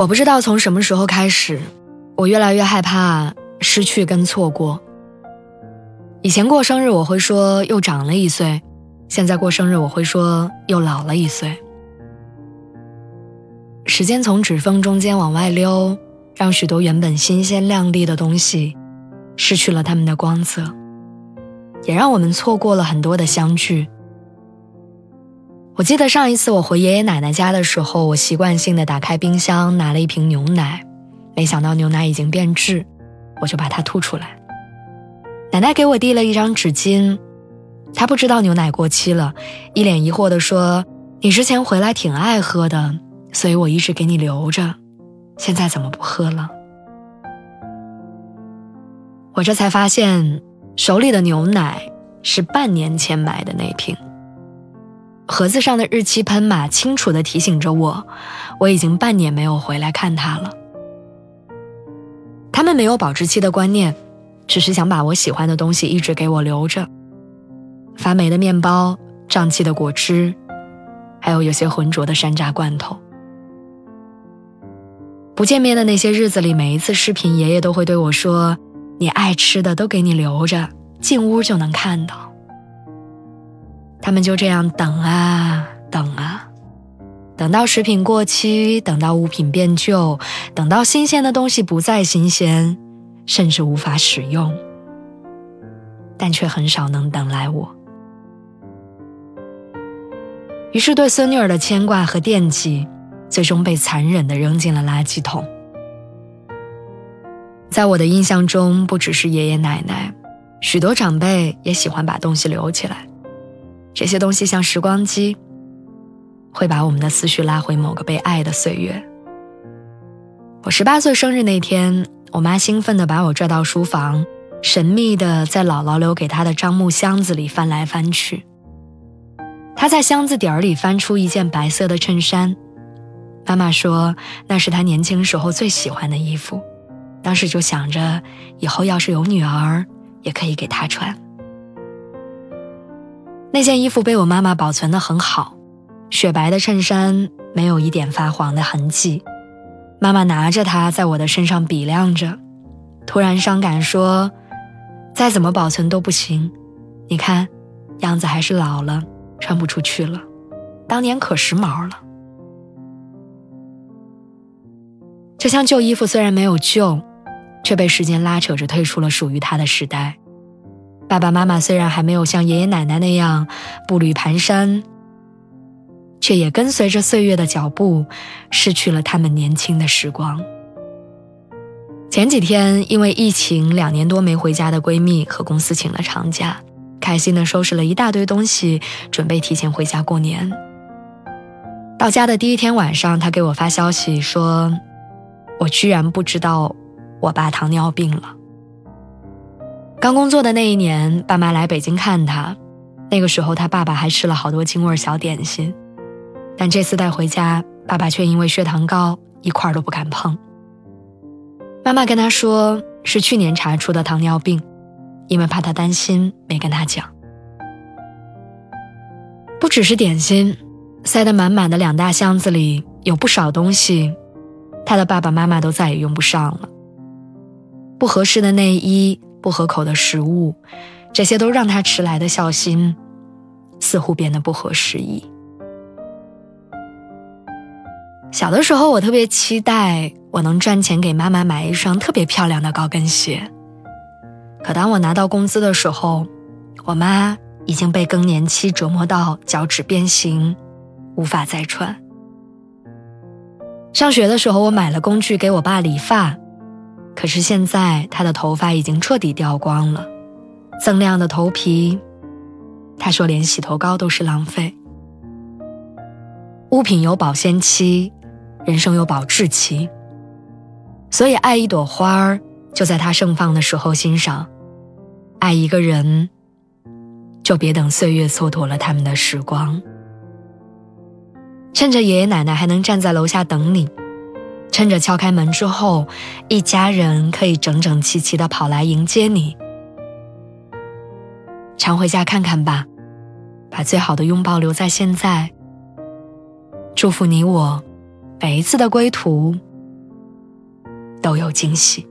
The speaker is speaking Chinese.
我不知道从什么时候开始，我越来越害怕失去跟错过。以前过生日我会说又长了一岁，现在过生日我会说又老了一岁。时间从指缝中间往外溜，让许多原本新鲜亮丽的东西失去了它们的光泽，也让我们错过了很多的相聚。我记得上一次我回爷爷奶奶家的时候，我习惯性的打开冰箱拿了一瓶牛奶，没想到牛奶已经变质，我就把它吐出来。奶奶给我递了一张纸巾，她不知道牛奶过期了，一脸疑惑地说：“你之前回来挺爱喝的，所以我一直给你留着，现在怎么不喝了？”我这才发现，手里的牛奶是半年前买的那瓶。盒子上的日期喷码清楚地提醒着我，我已经半年没有回来看他了。他们没有保质期的观念，只是想把我喜欢的东西一直给我留着。发霉的面包、胀气的果汁，还有有些浑浊的山楂罐头。不见面的那些日子里，每一次视频，爷爷都会对我说：“你爱吃的都给你留着，进屋就能看到。”他们就这样等啊等啊，等到食品过期，等到物品变旧，等到新鲜的东西不再新鲜，甚至无法使用，但却很少能等来我。于是，对孙女儿的牵挂和惦记，最终被残忍地扔进了垃圾桶。在我的印象中，不只是爷爷奶奶，许多长辈也喜欢把东西留起来。这些东西像时光机，会把我们的思绪拉回某个被爱的岁月。我十八岁生日那天，我妈兴奋地把我拽到书房，神秘地在姥姥留给她的樟木箱子里翻来翻去。她在箱子底儿里翻出一件白色的衬衫，妈妈说那是她年轻时候最喜欢的衣服，当时就想着以后要是有女儿，也可以给她穿。那件衣服被我妈妈保存的很好，雪白的衬衫没有一点发黄的痕迹。妈妈拿着它在我的身上比量着，突然伤感说：“再怎么保存都不行，你看，样子还是老了，穿不出去了。当年可时髦了。”这箱旧衣服虽然没有旧，却被时间拉扯着退出了属于它的时代。爸爸妈妈虽然还没有像爷爷奶奶那样步履蹒跚，却也跟随着岁月的脚步，失去了他们年轻的时光。前几天因为疫情，两年多没回家的闺蜜和公司请了长假，开心的收拾了一大堆东西，准备提前回家过年。到家的第一天晚上，她给我发消息说：“我居然不知道我爸糖尿病了。”刚工作的那一年，爸妈来北京看他，那个时候他爸爸还吃了好多京味小点心，但这次带回家，爸爸却因为血糖高，一块都不敢碰。妈妈跟他说是去年查出的糖尿病，因为怕他担心，没跟他讲。不只是点心，塞得满满的两大箱子里有不少东西，他的爸爸妈妈都再也用不上了。不合适的内衣。不合口的食物，这些都让他迟来的孝心似乎变得不合时宜。小的时候，我特别期待我能赚钱给妈妈买一双特别漂亮的高跟鞋。可当我拿到工资的时候，我妈已经被更年期折磨到脚趾变形，无法再穿。上学的时候，我买了工具给我爸理发。可是现在，他的头发已经彻底掉光了，锃亮的头皮。他说，连洗头膏都是浪费。物品有保鲜期，人生有保质期。所以，爱一朵花儿，就在它盛放的时候欣赏；爱一个人，就别等岁月蹉跎了他们的时光。趁着爷爷奶奶还能站在楼下等你，趁着敲开门之后，一家人可以整整齐齐的跑来迎接你。常回家看看吧，把最好的拥抱留在现在。祝福你我，每一次的归途都有惊喜。